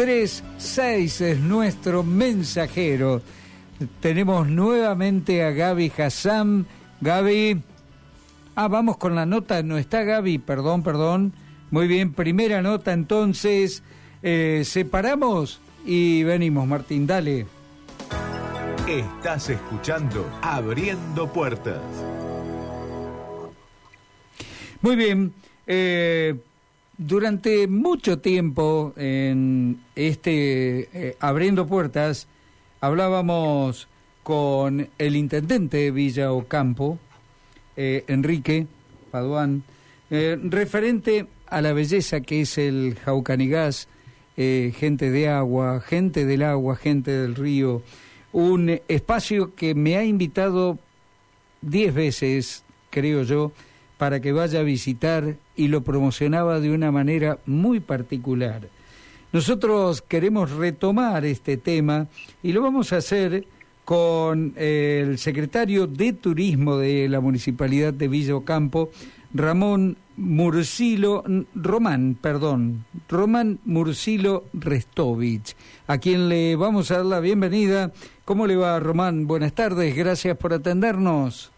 336 es nuestro mensajero. Tenemos nuevamente a Gaby Hassan. Gaby. Ah, vamos con la nota. No está Gaby, perdón, perdón. Muy bien, primera nota entonces. Eh, separamos y venimos, Martín, dale. Estás escuchando Abriendo Puertas. Muy bien. Eh, durante mucho tiempo en este eh, Abriendo Puertas hablábamos con el intendente de Villa Ocampo, eh, Enrique Paduán, referente a la belleza que es el Jaucanigás, gente de agua, gente del agua, gente del río, un espacio que me ha invitado diez veces, creo yo, para que vaya a visitar y lo promocionaba de una manera muy particular. Nosotros queremos retomar este tema y lo vamos a hacer con el secretario de Turismo de la Municipalidad de Villa Ocampo, Ramón Mursilo, Román, perdón, Román Mursilo Restovich, a quien le vamos a dar la bienvenida. ¿Cómo le va, Román? Buenas tardes, gracias por atendernos.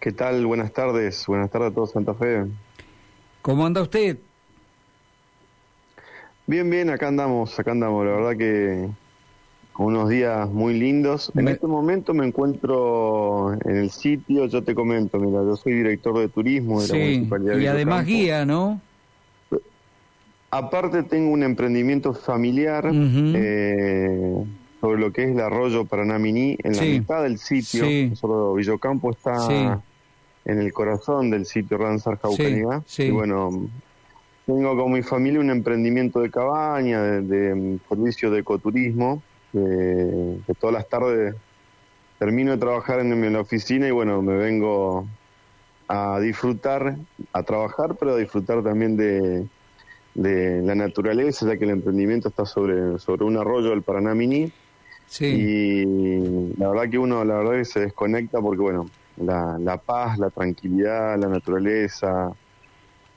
¿Qué tal? Buenas tardes, buenas tardes a todos Santa Fe. ¿Cómo anda usted? Bien, bien, acá andamos, acá andamos, la verdad que unos días muy lindos. En este momento me encuentro en el sitio, yo te comento, mira, yo soy director de turismo de la Municipalidad Y además guía, ¿no? Aparte tengo un emprendimiento familiar eh, sobre lo que es el arroyo Paranamini, en la mitad del sitio. Sí. Villocampo está en el corazón del sitio Ranzar Jaucanigá. Y bueno, tengo con mi familia un emprendimiento de cabaña, de, de servicio de ecoturismo que, todas las tardes termino de trabajar en, la oficina y bueno, me vengo a disfrutar, a trabajar, pero a disfrutar también de, la naturaleza, ya que el emprendimiento está sobre, sobre un arroyo del Paraná Mini. Y la verdad que uno, la verdad que se desconecta porque bueno, la, la paz, la tranquilidad, la naturaleza,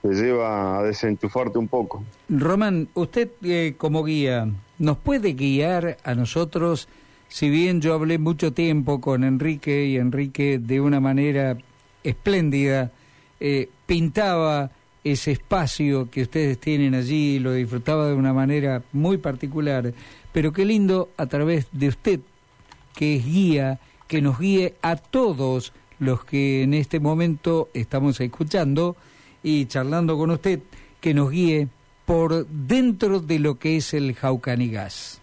te lleva a desenchufarte un poco. Román, usted eh, como guía, ¿nos puede guiar a nosotros? Si bien yo hablé mucho tiempo con Enrique y Enrique de una manera espléndida eh, pintaba ese espacio que ustedes tienen allí, lo disfrutaba de una manera muy particular, pero qué lindo a través de usted, que es guía, que nos guíe a todos los que en este momento estamos escuchando, y charlando con usted que nos guíe por dentro de lo que es el Jaucanigas.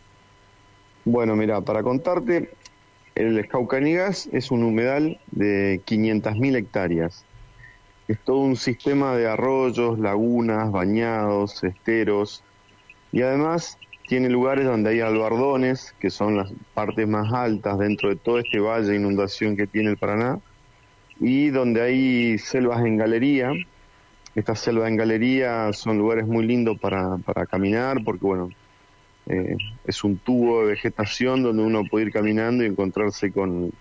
Bueno, mira, para contarte, el Jaucanigas es un humedal de 500.000 hectáreas. Es todo un sistema de arroyos, lagunas, bañados, esteros y además tiene lugares donde hay albardones, que son las partes más altas dentro de todo este valle de inundación que tiene el Paraná, y donde hay selvas en galería, esta selva en galería son lugares muy lindos para, para caminar porque, bueno, eh, es un tubo de vegetación donde uno puede ir caminando y encontrarse con,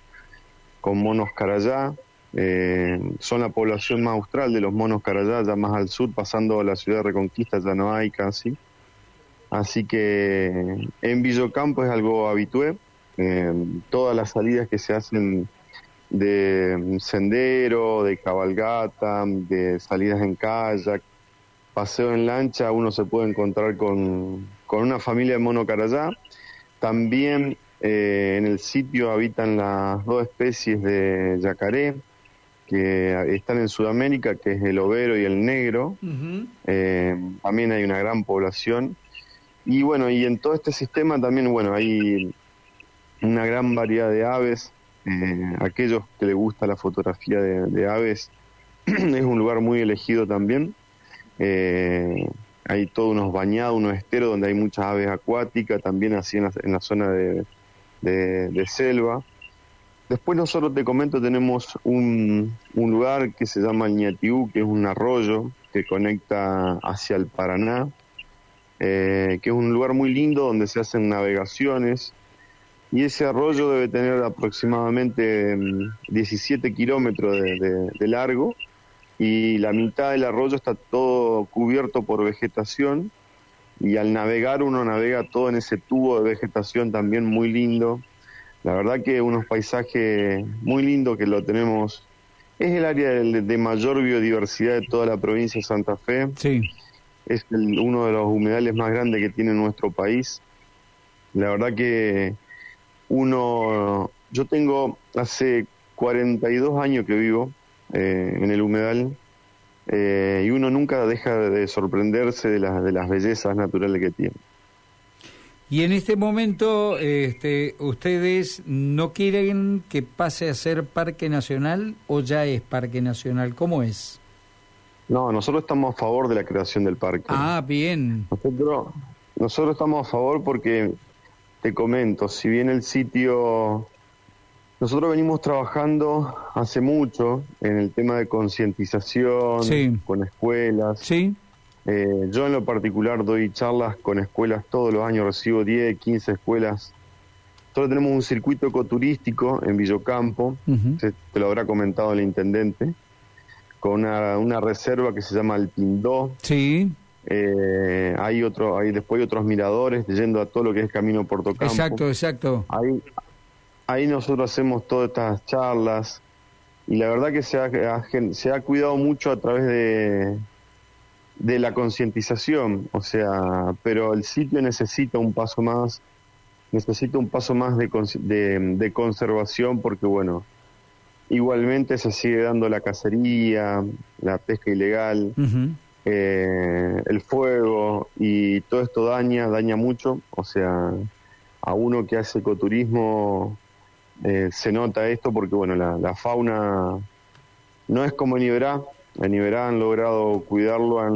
con monos carayá. Eh, son la población más austral de los monos carayá, ya más al sur, pasando a la ciudad de Reconquista, ya no hay casi. Así que en Villocampo es algo habitué. Eh, todas las salidas que se hacen de sendero, de cabalgata, de salidas en kayak, paseo en lancha, uno se puede encontrar con, una familia de mono carayá. También eh, en el sitio habitan las dos especies de yacaré que están en Sudamérica, que es el overo y el negro. Eh, también hay una gran población. Y bueno, y en todo este sistema también, bueno, hay una gran variedad de aves, eh, aquellos que les gusta la fotografía de, aves, es un lugar muy elegido también. Eh, hay todos unos bañados, unos esteros donde hay muchas aves acuáticas, también así en la, zona de, selva. Después nosotros te comento, tenemos un, lugar que se llama el Ñatiú, que es un arroyo que conecta hacia el Paraná, eh, que es un lugar muy lindo donde se hacen navegaciones, y ese arroyo debe tener aproximadamente 17 mm, kilómetros de, largo y la mitad del arroyo está todo cubierto por vegetación y al navegar uno navega todo en ese tubo de vegetación también muy lindo. La verdad que unos paisajes muy lindos que lo tenemos. Es el área de, mayor biodiversidad de toda la provincia de Santa Fe. Sí. Es uno de los humedales más grandes que tiene nuestro país. La verdad que uno, yo tengo hace 42 años que vivo eh, en el humedal eh, y uno nunca deja de sorprenderse de, las de las bellezas naturales que tiene. Y en este momento, este, ¿ustedes no quieren que pase a ser parque nacional o ya es parque nacional? ¿Cómo es? No, nosotros estamos a favor de la creación del parque. Ah, bien. Nosotros, nosotros estamos a favor porque, te comento, si bien el sitio nosotros venimos trabajando hace mucho en el tema de concientización con escuelas. Sí. Eh, yo en lo particular doy charlas con escuelas todos los años, recibo 10, 15 escuelas. Nosotros tenemos un circuito ecoturístico en Villocampo, te lo habrá comentado el intendente, con una, una reserva que se llama El Pindó. Sí. Eh, hay otro, hay después hay otros miradores yendo a todo lo que es Camino Puerto Campo. Exacto, exacto. Hay, ahí nosotros hacemos todas estas charlas y la verdad que se ha, se ha cuidado mucho a través de, de la concientización, o sea, pero el sitio necesita un paso más, necesita un paso más de, de, conservación porque, bueno, igualmente se sigue dando la cacería, la pesca ilegal, eh, el fuego y todo esto daña, daña mucho, o sea, a uno que hace ecoturismo eh, se nota esto porque, bueno, la, fauna no es como en Iberá. En Iberá han logrado cuidarlo, han,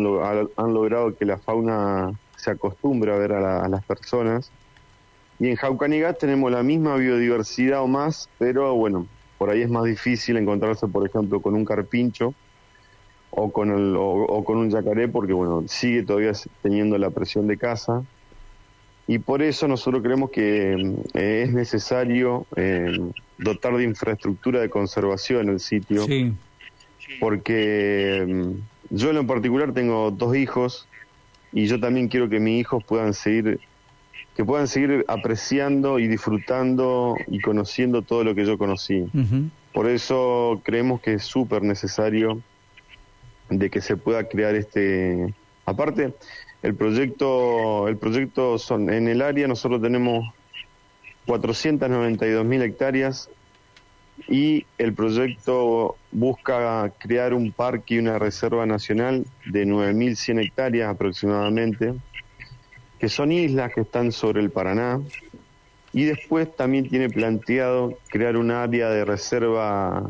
han logrado que la fauna se acostumbre a ver a, las personas. Y en Jaucanigat tenemos la misma biodiversidad o más, pero bueno, por ahí es más difícil encontrarse, por ejemplo, con un carpincho o con, el, o con un yacaré, porque bueno, sigue todavía teniendo la presión de caza y por eso nosotros creemos que eh, es necesario eh, dotar de infraestructura de conservación el sitio, porque mm, yo en lo particular tengo dos hijos y yo también quiero que mis hijos puedan seguir que puedan seguir apreciando y disfrutando y conociendo todo lo que yo conocí. Por eso creemos que es súper necesario de que se pueda crear este... Aparte, el proyecto, el proyecto son en el área nosotros tenemos 492 mil hectáreas y el proyecto busca crear un parque y una reserva nacional de 9.100 hectáreas aproximadamente, que son islas que están sobre el Paraná, y después también tiene planteado crear un área de reserva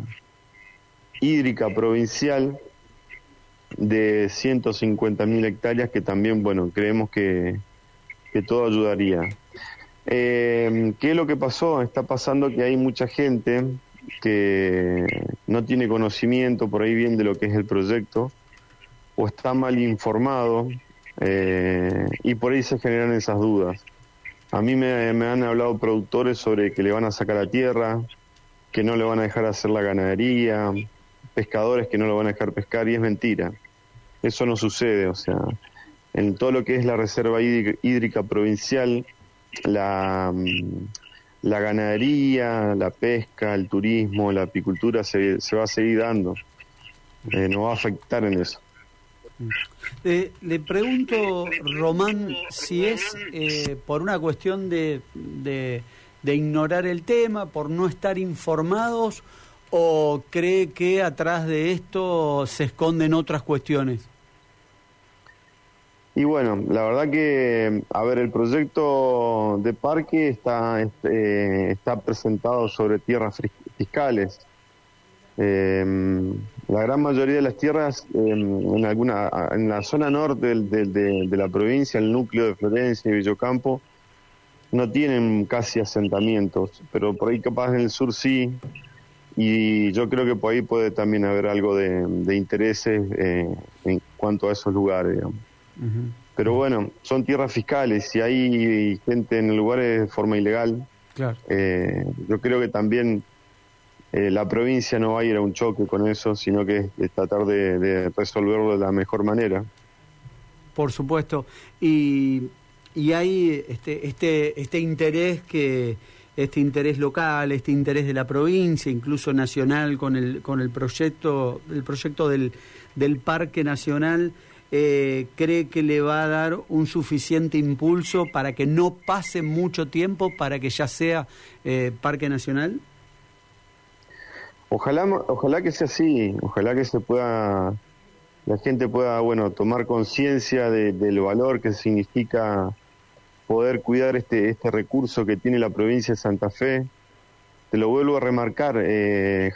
hídrica provincial de 150.000 hectáreas que también, bueno, creemos que, que todo ayudaría. Eh, ¿Qué es lo que pasó? Está pasando que hay mucha gente que no tiene conocimiento por ahí bien de lo que es el proyecto o está mal informado eh, y por ahí se generan esas dudas. A mí me, han hablado productores sobre que le van a sacar la tierra, que no le van a dejar hacer la ganadería, pescadores que no lo van a dejar pescar y es mentira. Eso no sucede, o sea, en todo lo que es la reserva hídrica, provincial, la, la ganadería, la pesca, el turismo, la apicultura se, se va a seguir dando. Eh, no va a afectar en eso. Eh, le pregunto, Román, si es eh, por una cuestión de, de, ignorar el tema, por no estar informados o cree que atrás de esto se esconden otras cuestiones? Y bueno, la verdad que, a ver, el proyecto de parque está, este, está presentado sobre tierras fiscales. Em, la gran mayoría de las tierras en alguna en la zona norte de, la provincia, el núcleo de Florencia y Villocampo, no tienen casi asentamientos, pero por ahí capaz en el sur sí, y yo creo que por ahí puede también haber algo de, de intereses eh, en cuanto a esos lugares, digamos. Pero bueno, son tierras fiscales y hay gente en lugares de forma ilegal. Eh, yo creo que también eh, la provincia no va a ir a un choque con eso, sino que tratar de, resolverlo de la mejor manera. por supuesto. Y, y hay este, este, este interés que este interés local, este interés de la provincia, incluso nacional, con el, con el proyecto, el proyecto del, del Parque Nacional, eh, cree que le va a dar un suficiente impulso para que no pase mucho tiempo para que ya sea eh, Parque Nacional? Ojalá, ojalá que sea así, ojalá que se pueda, la gente pueda, bueno, tomar conciencia del valor que significa poder cuidar este, este recurso que tiene la provincia de Santa Fe. Te lo vuelvo a remarcar, eh, es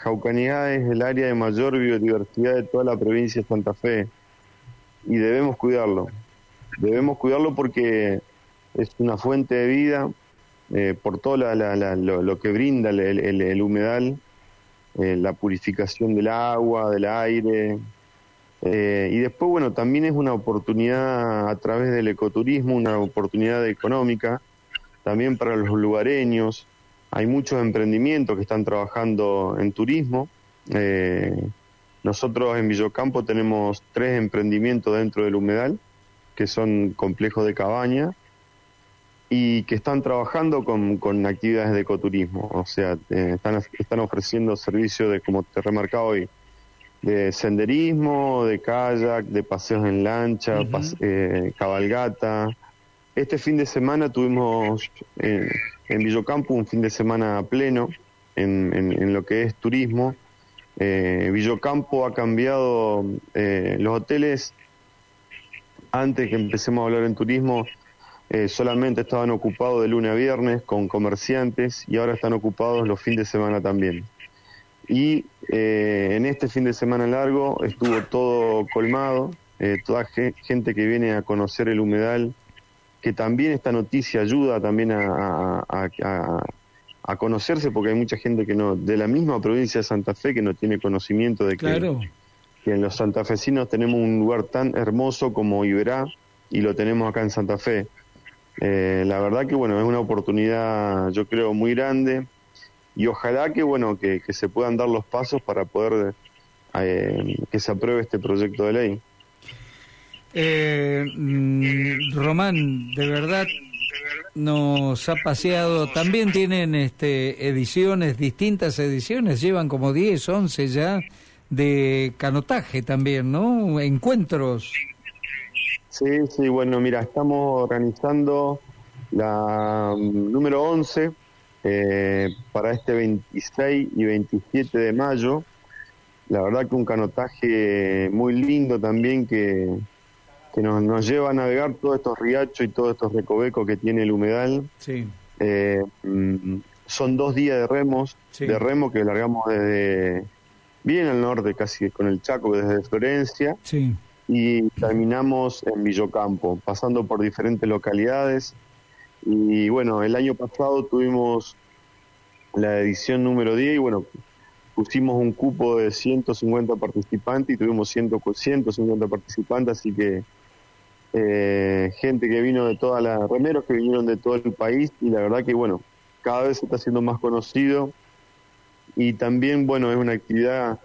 el área de mayor biodiversidad de toda la provincia de Santa Fe y debemos cuidarlo. Debemos cuidarlo porque es una fuente de vida eh, por todo lo, que brinda el, humedal, eh, la purificación del agua, del aire, eh, y después, bueno, también es una oportunidad a través del ecoturismo, una oportunidad económica, también para los lugareños. Hay muchos emprendimientos que están trabajando en turismo. Eh, nosotros en Villocampo tenemos tres emprendimientos dentro del humedal, que son complejos de cabaña y que están trabajando con, con actividades de ecoturismo. O sea, eh, están, están ofreciendo servicios de, como te remarcaba hoy, de senderismo, de kayak, de paseos en lancha, eh, cabalgata. Este fin de semana tuvimos eh, en Villocampo un fin de semana pleno en, en, lo que es turismo. Eh, Villocampo ha cambiado eh, los hoteles. Antes que empecemos a hablar en turismo, solamente estaban ocupados de lunes a viernes con comerciantes y ahora están ocupados los fines de semana también y eh, en este fin de semana largo estuvo todo colmado, eh, toda gente que viene a conocer el humedal, que también esta noticia ayuda también a, a, conocerse, porque hay mucha gente que no, de la misma provincia de Santa Fe, que no tiene conocimiento de que, que en los santafesinos tenemos un lugar tan hermoso como Iberá y lo tenemos acá en Santa Fe. Eh, la verdad que bueno, es una oportunidad yo creo muy grande y ojalá que bueno que, se puedan dar los pasos para poder eh, que se apruebe este proyecto de ley. Eh, mm, Román, de verdad nos ha paseado. También tienen este, ediciones, distintas ediciones, llevan como 10, 11 ya de canotaje también, ¿no? Encuentros. Sí, sí, bueno, mira, estamos organizando la mm, número 11 eh, para este 26 y 27 de mayo. La verdad que un canotaje muy lindo también que, que nos, lleva a navegar todos estos riachos y todos estos recovecos que tiene el humedal. Sí. Eh, mm, son dos días de remos, de remo que largamos desde bien al norte, casi con el Chaco, desde Florencia. Sí. Y terminamos en Villocampo, pasando por diferentes localidades. Y bueno, el año pasado tuvimos la edición número 10 y bueno, pusimos un cupo de 150 participantes y tuvimos 150 participantes, así que eh, gente que vino de todas las remeros que vinieron de todo el país y la verdad que bueno, cada vez se está haciendo más conocido. Y también bueno, es una actividad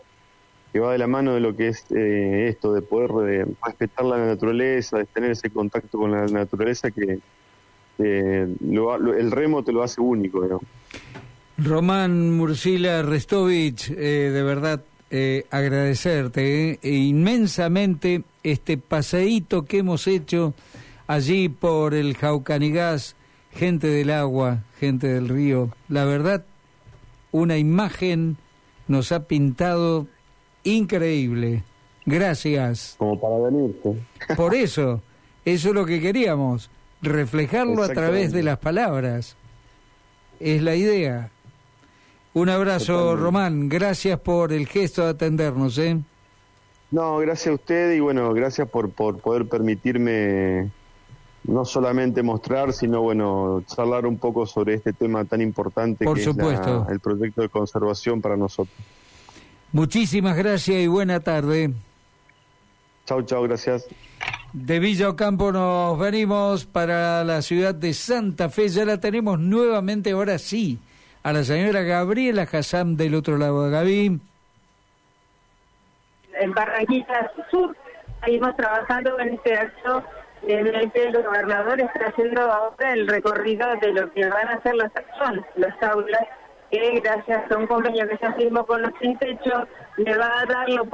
que va de la mano de lo que es eh, esto, de poder respetar la naturaleza, de tener ese contacto con la naturaleza que eh, el remo te lo hace único. Román Mursila Restovich, eh, de verdad eh, agradecerte inmensamente este paseíto que hemos hecho allí por el Jaucanigás, gente del agua, gente del río. La verdad, una imagen nos ha pintado increíble. Gracias. Como para venirte. Por eso, eso es lo que queríamos reflejarlo a través de las palabras. Es la idea. Un abrazo, Román. Gracias por el gesto de atendernos. ¿eh? No, gracias a usted y bueno, gracias por, por poder permitirme no solamente mostrar, sino bueno, charlar un poco sobre este tema tan importante por que supuesto. es el proyecto de conservación para nosotros. Muchísimas gracias y buena tarde. Chao, chao, gracias. De Villa Ocampo nos venimos para la ciudad de Santa Fe. Ya la tenemos nuevamente, ahora sí, a la señora Gabriela Hassam del otro lado de Gaby. En Barranquilla Sur, seguimos trabajando en este acto en el que el gobernador está haciendo ahora el recorrido de lo que van a ser las acciones, las aulas, que gracias a un convenio que se firmó con los sin techo, le va a dar lo